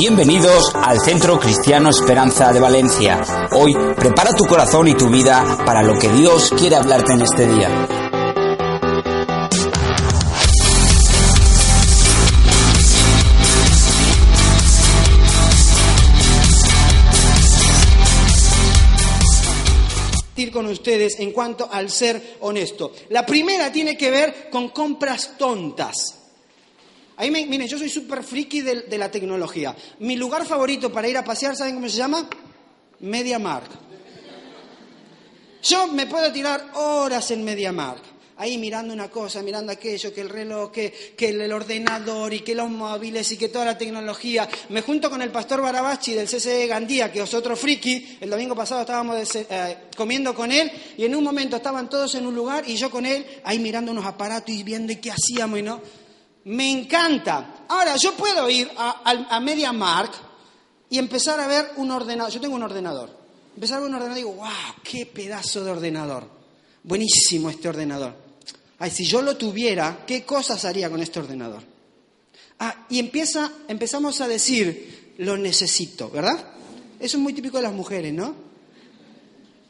Bienvenidos al Centro Cristiano Esperanza de Valencia. Hoy prepara tu corazón y tu vida para lo que Dios quiere hablarte en este día. con ustedes en cuanto al ser honesto. La primera tiene que ver con compras tontas. Ahí me, miren, yo soy súper friki de, la tecnología. Mi lugar favorito para ir a pasear, ¿saben cómo se llama? MediaMark. Yo me puedo tirar horas en MediaMark ahí mirando una cosa, mirando aquello, que el reloj, que, el ordenador y que los móviles y que toda la tecnología. Me junto con el pastor Barabachi del CCE Gandía, que es otro friki. El domingo pasado estábamos eh, comiendo con él y en un momento estaban todos en un lugar y yo con él ahí mirando unos aparatos y viendo qué hacíamos y no. Me encanta. Ahora, yo puedo ir a, MediaMark y empezar a ver un ordenador. Yo tengo un ordenador. Empezar a ver un ordenador y digo, wow, qué pedazo de ordenador. Buenísimo este ordenador. Ay, si yo lo tuviera, ¿qué cosas haría con este ordenador? Ah, y empieza, empezamos a decir, lo necesito, ¿verdad? Eso es muy típico de las mujeres, ¿no?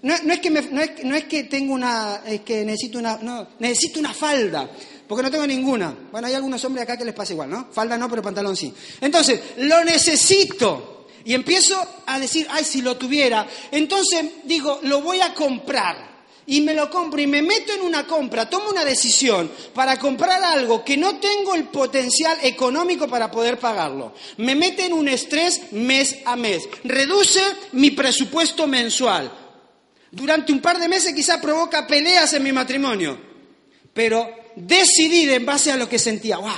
No, es, que no, es, que tengo una, es que necesito una, no, necesito una falda, porque no tengo ninguna. Bueno, hay algunos hombres acá que les pasa igual, ¿no? Falda no, pero pantalón sí. Entonces, lo necesito. Y empiezo a decir, ay, si lo tuviera. Entonces digo, lo voy a comprar y me lo compro y me meto en una compra, tomo una decisión para comprar algo que no tengo el potencial económico para poder pagarlo. Me mete en un estrés mes a mes. Reduce mi presupuesto mensual. Durante un par de meses quizá provoca peleas en mi matrimonio. Pero decidí en base a lo que sentía. ¡Wow!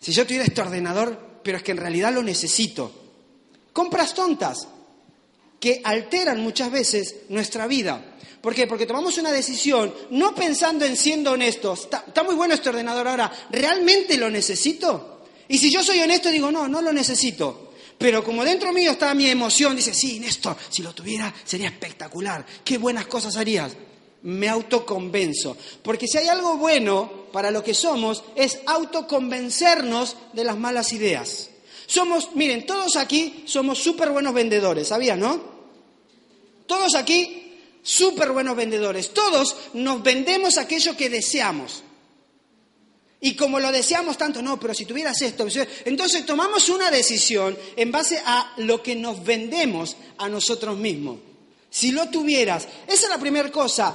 Si yo tuviera este ordenador, pero es que en realidad lo necesito. Compras tontas que alteran muchas veces nuestra vida. ¿Por qué? Porque tomamos una decisión no pensando en siendo honestos. Está, muy bueno este ordenador ahora, ¿realmente lo necesito? Y si yo soy honesto digo, no, no lo necesito. Pero como dentro mío está mi emoción, dice, sí, Néstor, si lo tuviera sería espectacular, qué buenas cosas harías. Me autoconvenzo. Porque si hay algo bueno para lo que somos, es autoconvencernos de las malas ideas. Somos, miren, todos aquí somos súper buenos vendedores, ¿sabías, no? Todos aquí súper buenos vendedores. Todos nos vendemos aquello que deseamos. Y como lo deseamos tanto, no, pero si tuvieras esto, entonces tomamos una decisión en base a lo que nos vendemos a nosotros mismos. Si lo tuvieras, esa es la primera cosa,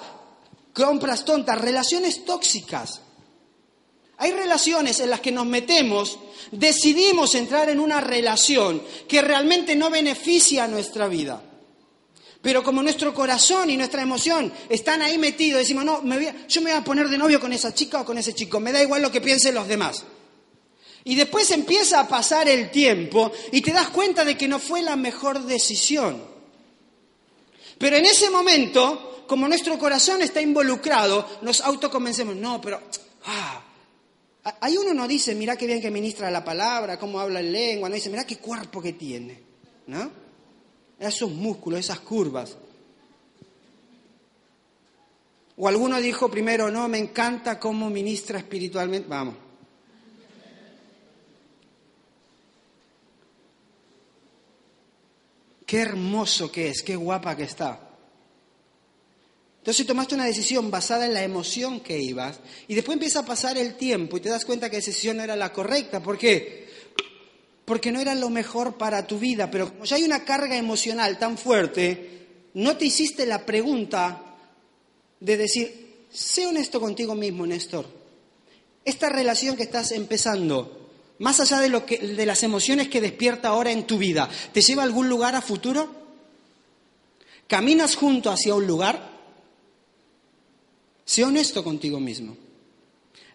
compras tontas, relaciones tóxicas. Hay relaciones en las que nos metemos, decidimos entrar en una relación que realmente no beneficia a nuestra vida. Pero como nuestro corazón y nuestra emoción están ahí metidos, decimos, no, yo me voy a poner de novio con esa chica o con ese chico, me da igual lo que piensen los demás. Y después empieza a pasar el tiempo y te das cuenta de que no fue la mejor decisión. Pero en ese momento, como nuestro corazón está involucrado, nos autoconvencemos, no, pero... Ah, ahí uno no dice, mira qué bien que ministra la palabra, cómo habla en lengua, no dice, mira qué cuerpo que tiene, ¿no? esos músculos, esas curvas. O alguno dijo primero, no, me encanta cómo ministra espiritualmente. Vamos. Qué hermoso que es, qué guapa que está. Entonces tomaste una decisión basada en la emoción que ibas y después empieza a pasar el tiempo y te das cuenta que esa decisión no era la correcta. ¿Por qué? porque no era lo mejor para tu vida, pero como ya hay una carga emocional tan fuerte, no te hiciste la pregunta de decir, sé honesto contigo mismo, Néstor. Esta relación que estás empezando, más allá de, lo que, de las emociones que despierta ahora en tu vida, ¿te lleva a algún lugar a futuro? ¿Caminas junto hacia un lugar? Sé honesto contigo mismo.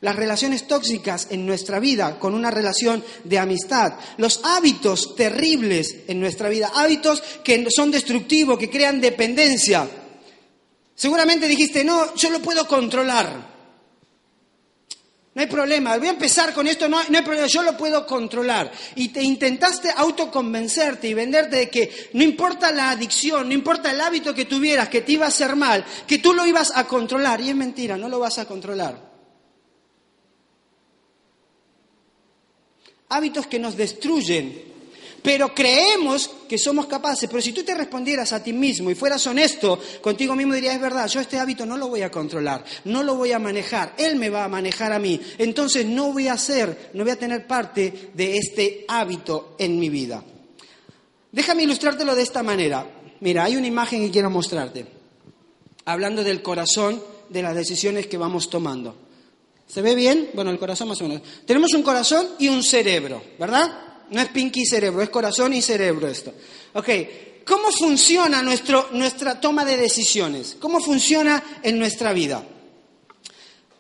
Las relaciones tóxicas en nuestra vida con una relación de amistad. Los hábitos terribles en nuestra vida. Hábitos que son destructivos, que crean dependencia. Seguramente dijiste, no, yo lo puedo controlar. No hay problema, voy a empezar con esto, no, hay problema, yo lo puedo controlar. Y te intentaste autoconvencerte y venderte de que no importa la adicción, no importa el hábito que tuvieras, que te iba a hacer mal, que tú lo ibas a controlar. Y es mentira, no lo vas a controlar. hábitos que nos destruyen, pero creemos que somos capaces. Pero si tú te respondieras a ti mismo y fueras honesto contigo mismo, dirías, es verdad, yo este hábito no lo voy a controlar, no lo voy a manejar, él me va a manejar a mí. Entonces no voy a ser, no voy a tener parte de este hábito en mi vida. Déjame ilustrártelo de esta manera. Mira, hay una imagen que quiero mostrarte, hablando del corazón de las decisiones que vamos tomando. ¿Se ve bien? Bueno, el corazón más o menos. Tenemos un corazón y un cerebro, ¿verdad? No es pinky y cerebro, es corazón y cerebro esto. Ok, ¿cómo funciona nuestro, nuestra toma de decisiones? ¿Cómo funciona en nuestra vida?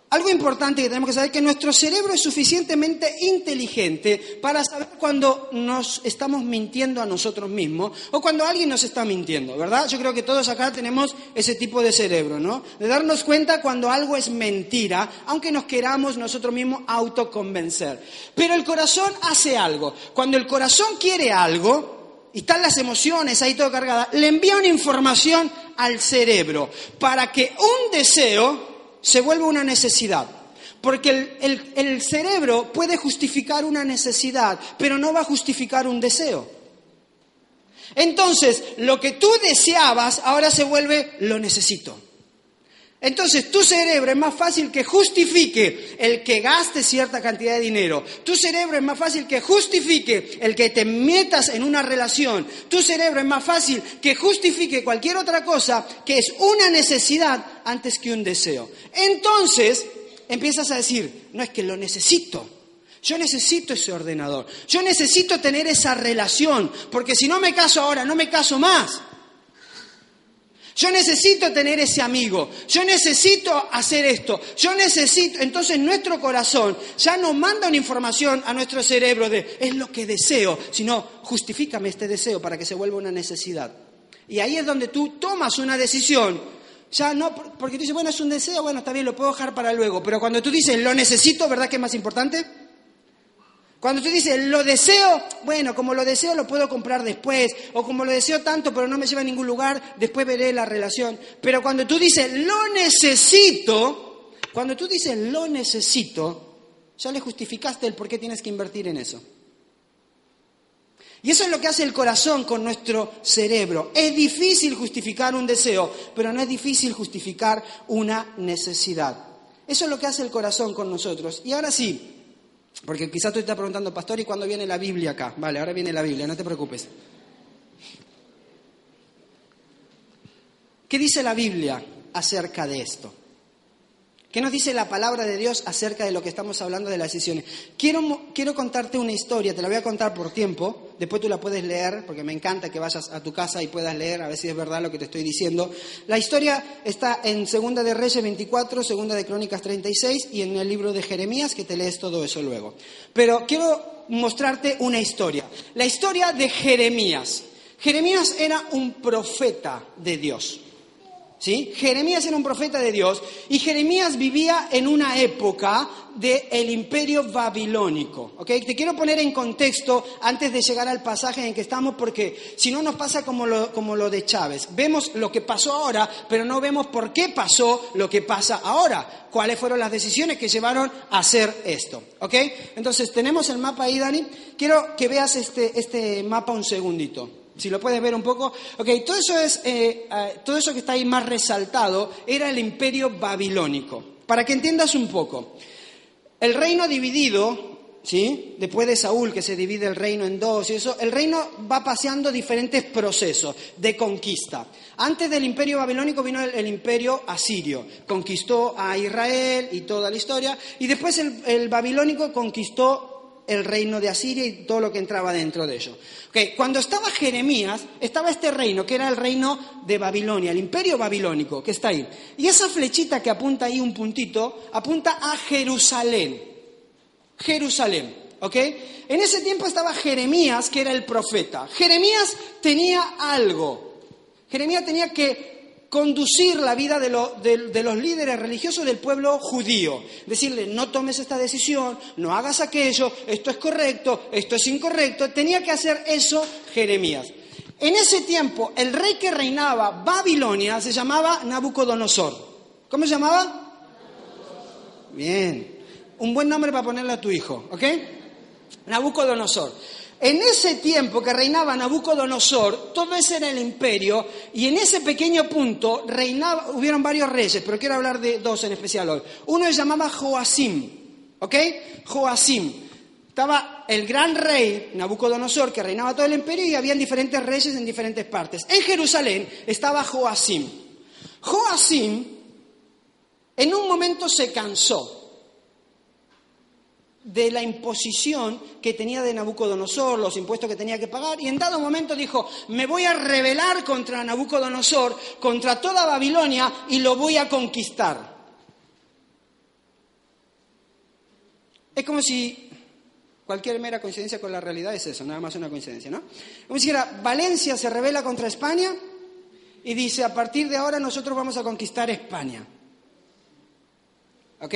Algo importante que tenemos que saber es que nuestro cerebro es suficientemente inteligente para saber cuando nos estamos mintiendo a nosotros mismos o cuando alguien nos está mintiendo, ¿verdad? Yo creo que todos acá tenemos ese tipo de cerebro, ¿no? De darnos cuenta cuando algo es mentira, aunque nos queramos nosotros mismos autoconvencer. Pero el corazón hace algo. Cuando el corazón quiere algo, y están las emociones ahí todo cargadas, le envía una información al cerebro para que un deseo se vuelve una necesidad. Porque el, cerebro puede justificar una necesidad, pero no va a justificar un deseo. Entonces, lo que tú deseabas ahora se vuelve lo necesito. Entonces, tu cerebro es más fácil que justifique el que gaste cierta cantidad de dinero. Tu cerebro es más fácil que justifique el que te metas en una relación. Tu cerebro es más fácil que justifique cualquier otra cosa que es una necesidad antes que un deseo. Entonces, empiezas a decir, no es que lo necesito. Yo necesito ese ordenador. Yo necesito tener esa relación, porque si no me caso ahora, no me caso más. Yo necesito tener ese amigo, yo necesito hacer esto, yo necesito. Entonces nuestro corazón ya no manda una información a nuestro cerebro de es lo que deseo, sino justifícame este deseo para que se vuelva una necesidad. Y ahí es donde tú tomas una decisión. Ya no, porque tú dices, bueno, es un deseo, bueno, está bien, lo puedo dejar para luego. Pero cuando tú dices, lo necesito, ¿verdad que es más importante? Cuando tú dices, lo deseo, bueno, como lo deseo lo puedo comprar después, o como lo deseo tanto pero no me lleva a ningún lugar, después veré la relación. Pero cuando tú dices, lo necesito, cuando tú dices, lo necesito, ya le justificaste el por qué tienes que invertir en eso. Y eso es lo que hace el corazón con nuestro cerebro. Es difícil justificar un deseo, pero no es difícil justificar una necesidad. Eso es lo que hace el corazón con nosotros. Y ahora sí, porque quizás tú estás preguntando, pastor, ¿y cuándo viene la Biblia acá? Vale, ahora viene la Biblia, no te preocupes. ¿Qué dice la Biblia acerca de esto? ¿Qué nos dice la palabra de Dios acerca de lo que estamos hablando de las decisiones? Quiero, quiero contarte una historia, te la voy a contar por tiempo, después tú la puedes leer, porque me encanta que vayas a tu casa y puedas leer, a ver si es verdad lo que te estoy diciendo. La historia está en Segunda de Reyes 24, Segunda de Crónicas 36 y en el libro de Jeremías, que te lees todo eso luego. Pero quiero mostrarte una historia, la historia de Jeremías. Jeremías era un profeta de Dios. ¿Sí? Jeremías era un profeta de Dios y Jeremías vivía en una época del imperio babilónico. Te quiero poner en contexto antes de llegar al pasaje en que estamos porque si no nos pasa como lo, como lo de Chávez. Vemos lo que pasó ahora, pero no vemos por qué pasó lo que pasa ahora. Cuáles fueron las decisiones que llevaron a hacer esto. Entonces tenemos el mapa ahí, Dani. Quiero que veas este, este mapa un segundito. Si lo puedes ver un poco. Ok, todo eso, es, eh, eh, todo eso que está ahí más resaltado era el imperio babilónico. Para que entiendas un poco. El reino dividido, ¿sí? Después de Saúl, que se divide el reino en dos y eso, el reino va paseando diferentes procesos de conquista. Antes del imperio babilónico vino el, imperio asirio. Conquistó a Israel y toda la historia. Y después el babilónico conquistó el reino de Asiria y todo lo que entraba dentro de ello. Cuando estaba Jeremías, estaba este reino, que era el reino de Babilonia, el imperio babilónico, que está ahí. Y esa flechita que apunta ahí un puntito, apunta a Jerusalén. Jerusalén, ¿ok? En ese tiempo estaba Jeremías, que era el profeta. Jeremías tenía algo. Jeremías tenía que conducir la vida de, los líderes religiosos del pueblo judío. Decirle, no tomes esta decisión, no hagas aquello, esto es correcto, esto es incorrecto. Tenía que hacer eso Jeremías. En ese tiempo, el rey que reinaba Babilonia se llamaba Nabucodonosor. ¿Cómo se llamaba? Bien. Un buen nombre para ponerle a tu hijo, ¿ok? Nabucodonosor. En ese tiempo que reinaba Nabucodonosor, todo ese era el imperio, y en ese pequeño punto reinaba, hubieron varios reyes, pero quiero hablar de dos en especial hoy. Uno se llamaba Joacim, ¿ok? Joacim. Estaba el gran rey Nabucodonosor que reinaba todo el imperio y habían diferentes reyes en diferentes partes. En Jerusalén estaba Joacim. Joacim en un momento se cansó de la imposición que tenía de Nabucodonosor, los impuestos que tenía que pagar, y en dado momento dijo, me voy a rebelar contra Nabucodonosor, contra toda Babilonia, y lo voy a conquistar. Es como si cualquier mera coincidencia con la realidad es eso, nada más una coincidencia, ¿no? Como si Valencia se rebela contra España y dice, a partir de ahora nosotros vamos a conquistar España. ¿Ok?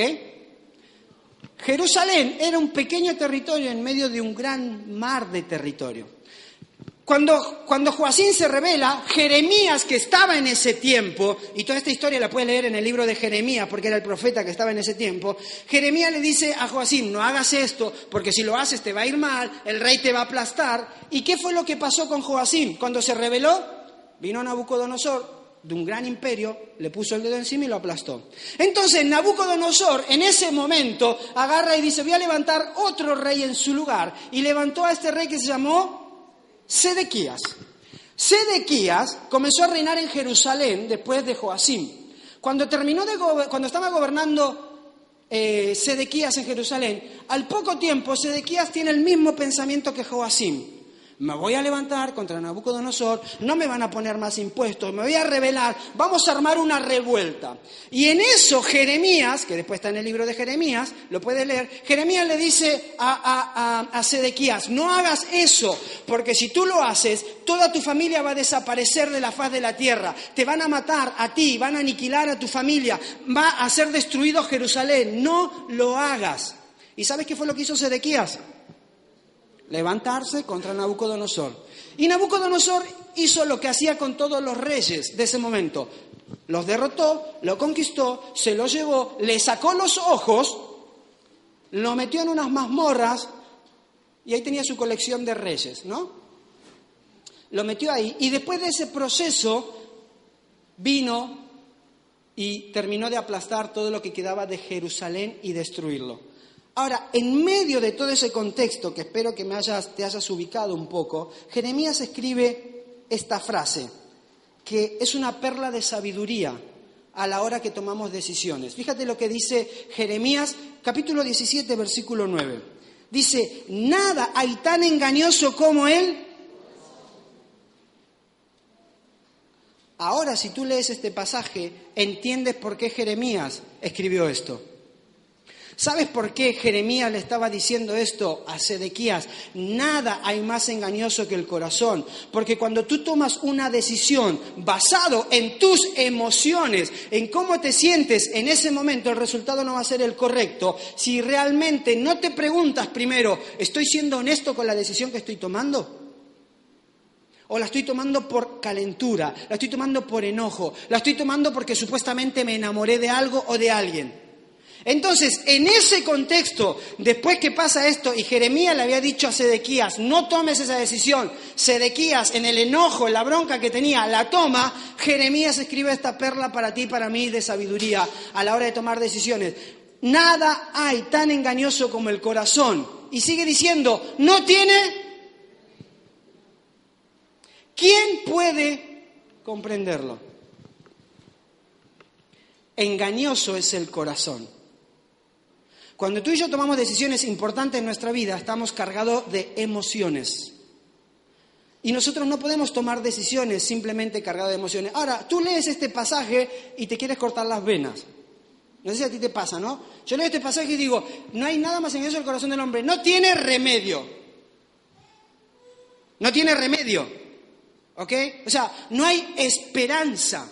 Jerusalén era un pequeño territorio en medio de un gran mar de territorio. Cuando, cuando Joacín se revela, Jeremías, que estaba en ese tiempo, y toda esta historia la puedes leer en el libro de Jeremías, porque era el profeta que estaba en ese tiempo, Jeremías le dice a Joacín, no hagas esto, porque si lo haces te va a ir mal, el rey te va a aplastar. ¿Y qué fue lo que pasó con Joacín? Cuando se reveló, vino Nabucodonosor, de un gran imperio, le puso el dedo encima y lo aplastó. Entonces Nabucodonosor en ese momento agarra y dice, voy a levantar otro rey en su lugar. Y levantó a este rey que se llamó Sedequías. Sedequías comenzó a reinar en Jerusalén después de Joacim. Cuando, terminó de cuando estaba gobernando eh, Sedequías en Jerusalén, al poco tiempo Sedequías tiene el mismo pensamiento que Joacim me voy a levantar contra Nabucodonosor, no me van a poner más impuestos, me voy a rebelar, vamos a armar una revuelta. Y en eso Jeremías, que después está en el libro de Jeremías, lo puede leer, Jeremías le dice a, a, a Sedequías, no hagas eso, porque si tú lo haces, toda tu familia va a desaparecer de la faz de la tierra, te van a matar a ti, van a aniquilar a tu familia, va a ser destruido Jerusalén, no lo hagas. ¿Y sabes qué fue lo que hizo Sedequías? Levantarse contra Nabucodonosor. Y Nabucodonosor hizo lo que hacía con todos los reyes de ese momento. Los derrotó, lo conquistó, se los llevó, le sacó los ojos, lo metió en unas mazmorras y ahí tenía su colección de reyes, ¿no? Lo metió ahí y después de ese proceso vino y terminó de aplastar todo lo que quedaba de Jerusalén y destruirlo. Ahora, en medio de todo ese contexto, que espero que me hayas, te hayas ubicado un poco, Jeremías escribe esta frase, que es una perla de sabiduría a la hora que tomamos decisiones. Fíjate lo que dice Jeremías capítulo 17, versículo 9. Dice, nada hay tan engañoso como él. Ahora, si tú lees este pasaje, entiendes por qué Jeremías escribió esto. ¿Sabes por qué Jeremías le estaba diciendo esto a Sedequías? Nada hay más engañoso que el corazón, porque cuando tú tomas una decisión basado en tus emociones, en cómo te sientes en ese momento, el resultado no va a ser el correcto. Si realmente no te preguntas primero, ¿estoy siendo honesto con la decisión que estoy tomando? O la estoy tomando por calentura, la estoy tomando por enojo, la estoy tomando porque supuestamente me enamoré de algo o de alguien. Entonces, en ese contexto, después que pasa esto, y Jeremías le había dicho a Sedequías, no tomes esa decisión, Sedequías, en el enojo, en la bronca que tenía, la toma, Jeremías escribe esta perla para ti para mí de sabiduría a la hora de tomar decisiones. Nada hay tan engañoso como el corazón. Y sigue diciendo, no tiene... ¿Quién puede comprenderlo? Engañoso es el corazón. Cuando tú y yo tomamos decisiones importantes en nuestra vida, estamos cargados de emociones. Y nosotros no podemos tomar decisiones simplemente cargados de emociones. Ahora, tú lees este pasaje y te quieres cortar las venas. No sé si a ti te pasa, ¿no? Yo leo este pasaje y digo, no hay nada más en eso el corazón del hombre. No tiene remedio. No tiene remedio. ¿Ok? O sea, no hay esperanza.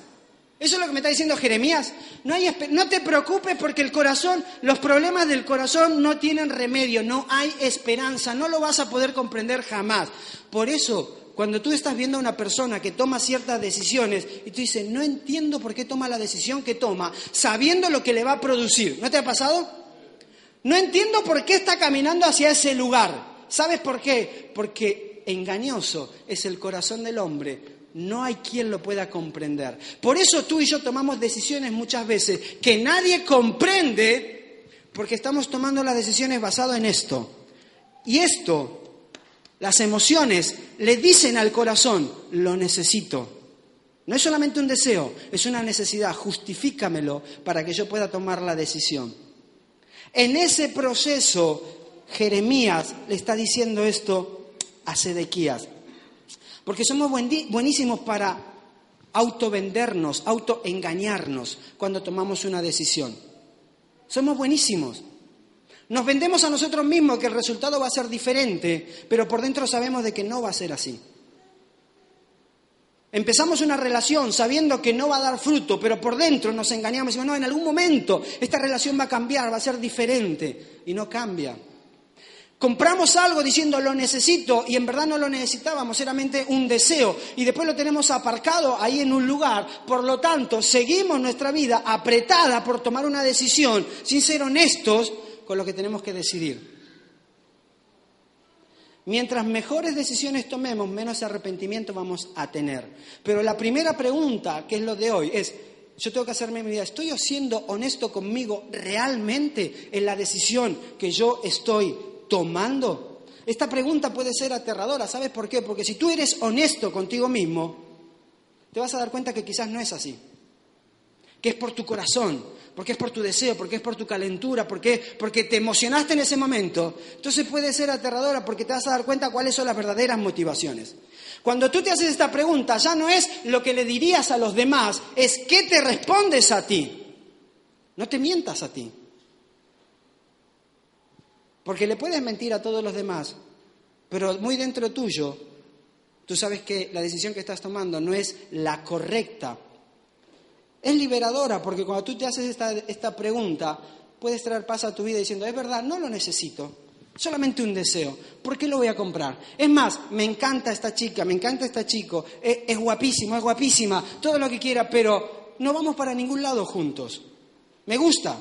Eso es lo que me está diciendo Jeremías. No, te preocupes porque el corazón, los problemas del corazón no tienen remedio, no hay esperanza, no lo vas a poder comprender jamás. Por eso, cuando tú estás viendo a una persona que toma ciertas decisiones y tú dices, no entiendo por qué toma la decisión que toma, sabiendo lo que le va a producir, ¿no te ha pasado? No entiendo por qué está caminando hacia ese lugar. ¿Sabes por qué? Porque engañoso es el corazón del hombre. No hay quien lo pueda comprender. Por eso tú y yo tomamos decisiones muchas veces que nadie comprende porque estamos tomando las decisiones basadas en esto. Y esto, las emociones, le dicen al corazón, lo necesito. No es solamente un deseo, es una necesidad. Justifícamelo para que yo pueda tomar la decisión. En ese proceso, Jeremías le está diciendo esto a Sedequías. Porque somos buenísimos para autovendernos, autoengañarnos cuando tomamos una decisión. Somos buenísimos. Nos vendemos a nosotros mismos que el resultado va a ser diferente, pero por dentro sabemos de que no va a ser así. Empezamos una relación sabiendo que no va a dar fruto, pero por dentro nos engañamos y decimos, no, en algún momento esta relación va a cambiar, va a ser diferente, y no cambia. Compramos algo diciendo lo necesito y en verdad no lo necesitábamos, era un deseo y después lo tenemos aparcado ahí en un lugar. Por lo tanto, seguimos nuestra vida apretada por tomar una decisión sin ser honestos con lo que tenemos que decidir. Mientras mejores decisiones tomemos, menos arrepentimiento vamos a tener. Pero la primera pregunta, que es lo de hoy, es, yo tengo que hacerme mi vida, ¿estoy siendo honesto conmigo realmente en la decisión que yo estoy tomando? Esta pregunta puede ser aterradora, ¿sabes por qué? Porque si tú eres honesto contigo mismo, te vas a dar cuenta que quizás no es así, que es por tu corazón, porque es por tu deseo, porque es por tu calentura, porque, porque te emocionaste en ese momento, entonces puede ser aterradora porque te vas a dar cuenta cuáles son las verdaderas motivaciones. Cuando tú te haces esta pregunta, ya no es lo que le dirías a los demás, es qué te respondes a ti. No te mientas a ti. Porque le puedes mentir a todos los demás, pero muy dentro tuyo, tú sabes que la decisión que estás tomando no es la correcta es liberadora porque cuando tú te haces esta, pregunta, puedes traer paz a tu vida diciendo, es verdad, no lo necesito, solamente un deseo, ¿por qué lo voy a comprar? Es más, me encanta esta chica, me encanta este chico, es, es guapísimo, es guapísima, todo lo que quiera, pero no vamos para ningún lado juntos. Me gusta,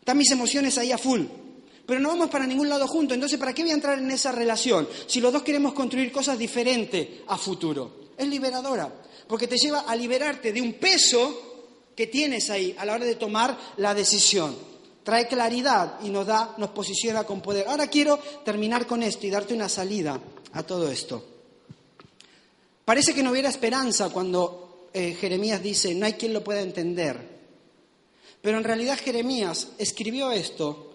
están mis emociones ahí a full, pero no vamos para ningún lado juntos, entonces ¿para qué voy a entrar en esa relación si los dos queremos construir cosas diferentes a futuro? Es liberadora, porque te lleva a liberarte de un peso que tienes ahí a la hora de tomar la decisión. Trae claridad y nos da, nos posiciona con poder. Ahora quiero terminar con esto y darte una salida a todo esto. Parece que no hubiera esperanza cuando eh, Jeremías dice, no hay quien lo pueda entender. Pero en realidad Jeremías escribió esto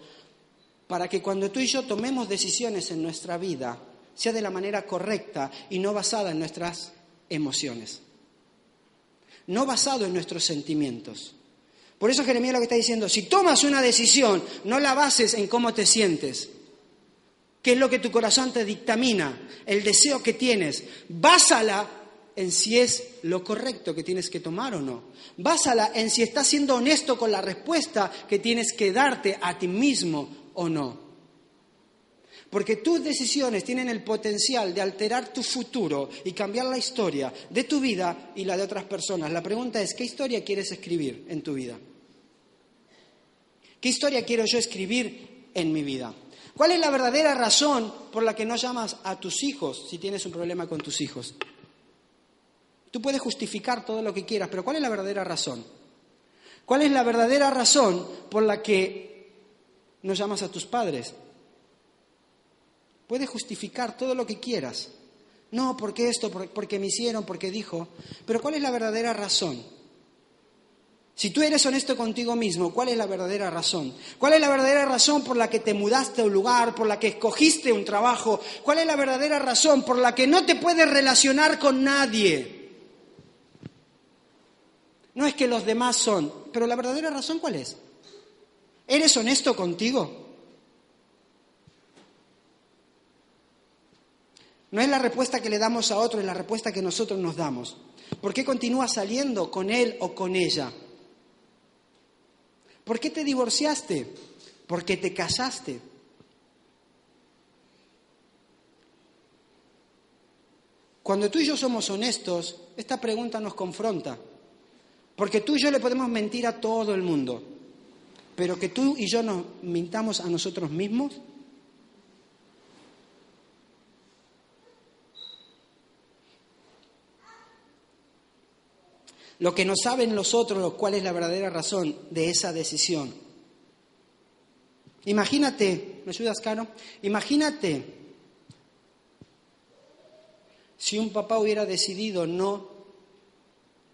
para que cuando tú y yo tomemos decisiones en nuestra vida, sea de la manera correcta y no basada en nuestras emociones no basado en nuestros sentimientos. Por eso Jeremías lo que está diciendo, si tomas una decisión, no la bases en cómo te sientes, qué es lo que tu corazón te dictamina, el deseo que tienes, básala en si es lo correcto que tienes que tomar o no. Básala en si estás siendo honesto con la respuesta que tienes que darte a ti mismo o no. Porque tus decisiones tienen el potencial de alterar tu futuro y cambiar la historia de tu vida y la de otras personas. La pregunta es, ¿qué historia quieres escribir en tu vida? ¿Qué historia quiero yo escribir en mi vida? ¿Cuál es la verdadera razón por la que no llamas a tus hijos si tienes un problema con tus hijos? Tú puedes justificar todo lo que quieras, pero ¿cuál es la verdadera razón? ¿Cuál es la verdadera razón por la que no llamas a tus padres? Puedes justificar todo lo que quieras. No, porque esto, porque me hicieron, porque dijo. Pero ¿cuál es la verdadera razón? Si tú eres honesto contigo mismo, ¿cuál es la verdadera razón? ¿Cuál es la verdadera razón por la que te mudaste a un lugar, por la que escogiste un trabajo? ¿Cuál es la verdadera razón por la que no te puedes relacionar con nadie? No es que los demás son, pero la verdadera razón ¿cuál es? ¿Eres honesto contigo? No es la respuesta que le damos a otro, es la respuesta que nosotros nos damos. ¿Por qué continúas saliendo con él o con ella? ¿Por qué te divorciaste? ¿Por qué te casaste? Cuando tú y yo somos honestos, esta pregunta nos confronta. Porque tú y yo le podemos mentir a todo el mundo. Pero que tú y yo nos mintamos a nosotros mismos. Lo que no saben los otros, cuál es la verdadera razón de esa decisión. Imagínate, ¿me ayudas, Caro? Imagínate si un papá hubiera decidido no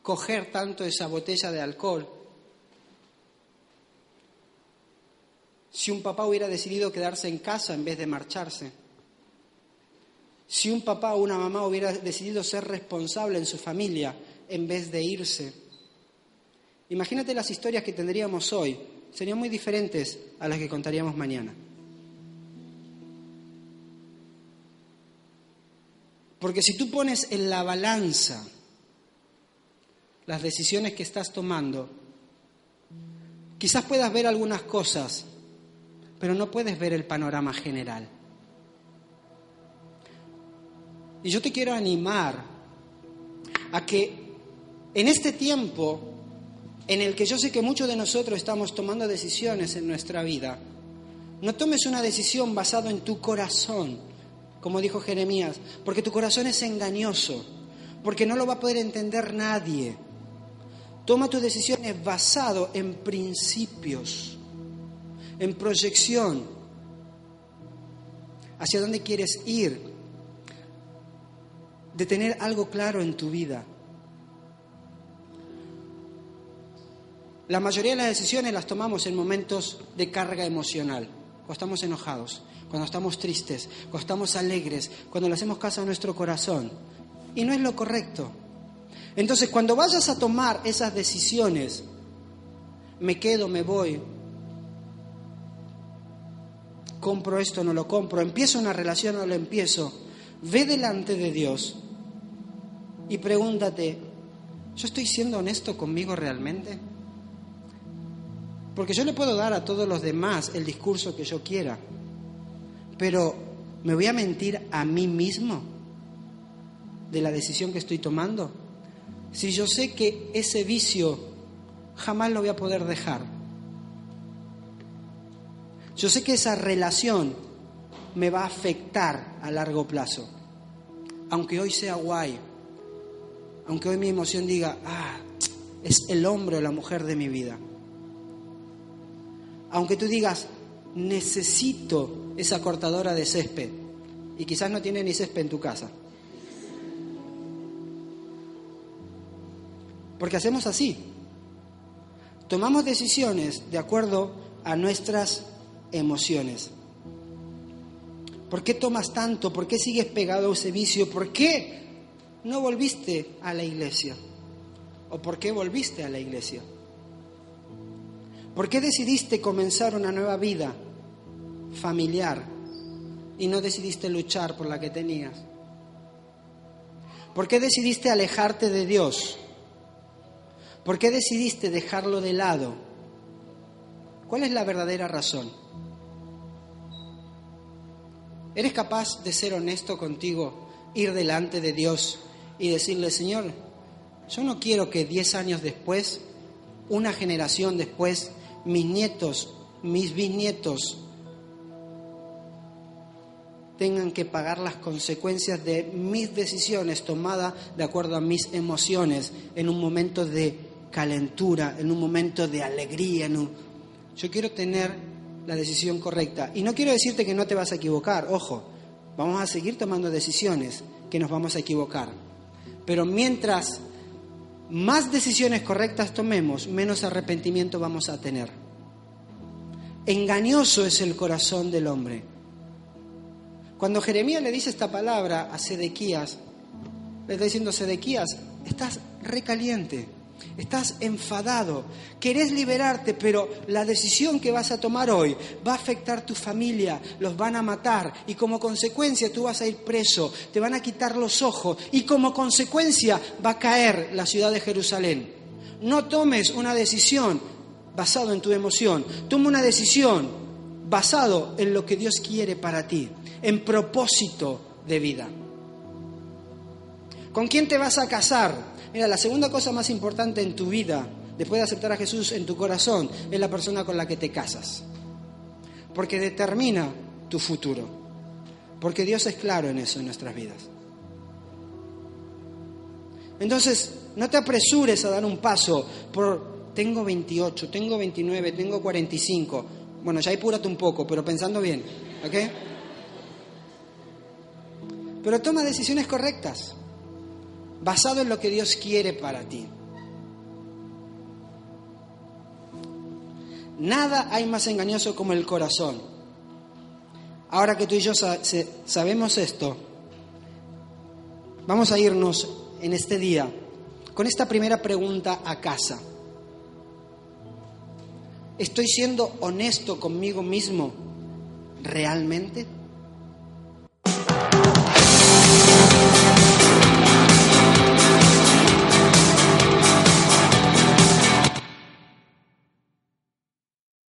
coger tanto esa botella de alcohol si un papá hubiera decidido quedarse en casa en vez de marcharse, si un papá o una mamá hubiera decidido ser responsable en su familia en vez de irse. Imagínate las historias que tendríamos hoy, serían muy diferentes a las que contaríamos mañana. Porque si tú pones en la balanza las decisiones que estás tomando, quizás puedas ver algunas cosas, pero no puedes ver el panorama general. Y yo te quiero animar a que en este tiempo en el que yo sé que muchos de nosotros estamos tomando decisiones en nuestra vida, no tomes una decisión basada en tu corazón, como dijo Jeremías, porque tu corazón es engañoso, porque no lo va a poder entender nadie. Toma tus decisiones basado en principios, en proyección, hacia dónde quieres ir, de tener algo claro en tu vida. La mayoría de las decisiones las tomamos en momentos de carga emocional, cuando estamos enojados, cuando estamos tristes, cuando estamos alegres, cuando le hacemos caso a nuestro corazón. Y no es lo correcto. Entonces, cuando vayas a tomar esas decisiones, me quedo, me voy, compro esto, no lo compro, empiezo una relación, no lo empiezo, ve delante de Dios y pregúntate, ¿yo estoy siendo honesto conmigo realmente? Porque yo le puedo dar a todos los demás el discurso que yo quiera, pero ¿me voy a mentir a mí mismo de la decisión que estoy tomando? Si yo sé que ese vicio jamás lo voy a poder dejar. Yo sé que esa relación me va a afectar a largo plazo. Aunque hoy sea guay, aunque hoy mi emoción diga, ah, es el hombre o la mujer de mi vida aunque tú digas, necesito esa cortadora de césped, y quizás no tiene ni césped en tu casa. Porque hacemos así. Tomamos decisiones de acuerdo a nuestras emociones. ¿Por qué tomas tanto? ¿Por qué sigues pegado a ese vicio? ¿Por qué no volviste a la iglesia? ¿O por qué volviste a la iglesia? ¿Por qué decidiste comenzar una nueva vida familiar y no decidiste luchar por la que tenías? ¿Por qué decidiste alejarte de Dios? ¿Por qué decidiste dejarlo de lado? ¿Cuál es la verdadera razón? ¿Eres capaz de ser honesto contigo, ir delante de Dios y decirle, Señor, yo no quiero que diez años después, una generación después, mis nietos, mis bisnietos tengan que pagar las consecuencias de mis decisiones tomadas de acuerdo a mis emociones en un momento de calentura, en un momento de alegría. Yo quiero tener la decisión correcta. Y no quiero decirte que no te vas a equivocar, ojo, vamos a seguir tomando decisiones que nos vamos a equivocar. Pero mientras más decisiones correctas tomemos, menos arrepentimiento vamos a tener. Engañoso es el corazón del hombre. Cuando Jeremías le dice esta palabra a Sedequías, le está diciendo, Sedequías, estás recaliente, estás enfadado, querés liberarte, pero la decisión que vas a tomar hoy va a afectar tu familia, los van a matar y como consecuencia tú vas a ir preso, te van a quitar los ojos y como consecuencia va a caer la ciudad de Jerusalén. No tomes una decisión basado en tu emoción, toma una decisión basado en lo que Dios quiere para ti, en propósito de vida. ¿Con quién te vas a casar? Mira, la segunda cosa más importante en tu vida, después de aceptar a Jesús en tu corazón, es la persona con la que te casas. Porque determina tu futuro. Porque Dios es claro en eso en nuestras vidas. Entonces, no te apresures a dar un paso por, tengo 28, tengo 29, tengo 45. Bueno, ya apúrate un poco, pero pensando bien, ¿ok? Pero toma decisiones correctas, basado en lo que Dios quiere para ti. Nada hay más engañoso como el corazón. Ahora que tú y yo sabemos esto, vamos a irnos en este día con esta primera pregunta a casa. ¿Estoy siendo honesto conmigo mismo realmente?